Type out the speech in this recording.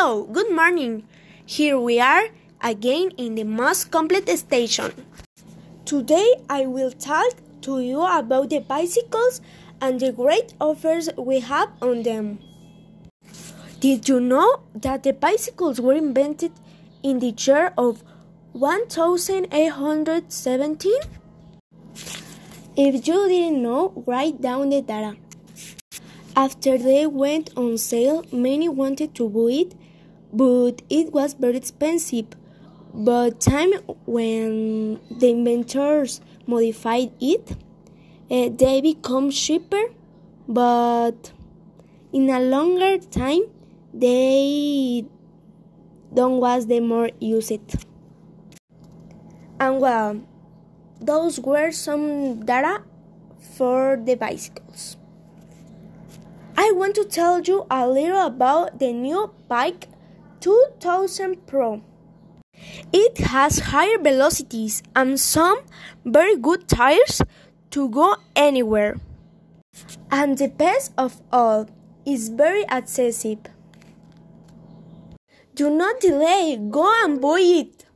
Hello, good morning. Here we are again in the most complete station. Today I will talk to you about the bicycles and the great offers we have on them. Did you know that the bicycles were invented in the year of 1817? If you didn't know, write down the data. After they went on sale, many wanted to buy it, but it was very expensive. But time when the inventors modified it, uh, they become cheaper, but in a longer time they don't was the more used. And well, those were some data for the bicycles. I want to tell you a little about the new bike 2000 Pro. It has higher velocities and some very good tires to go anywhere. And the best of all, is very accessible. Do not delay, go and buy it.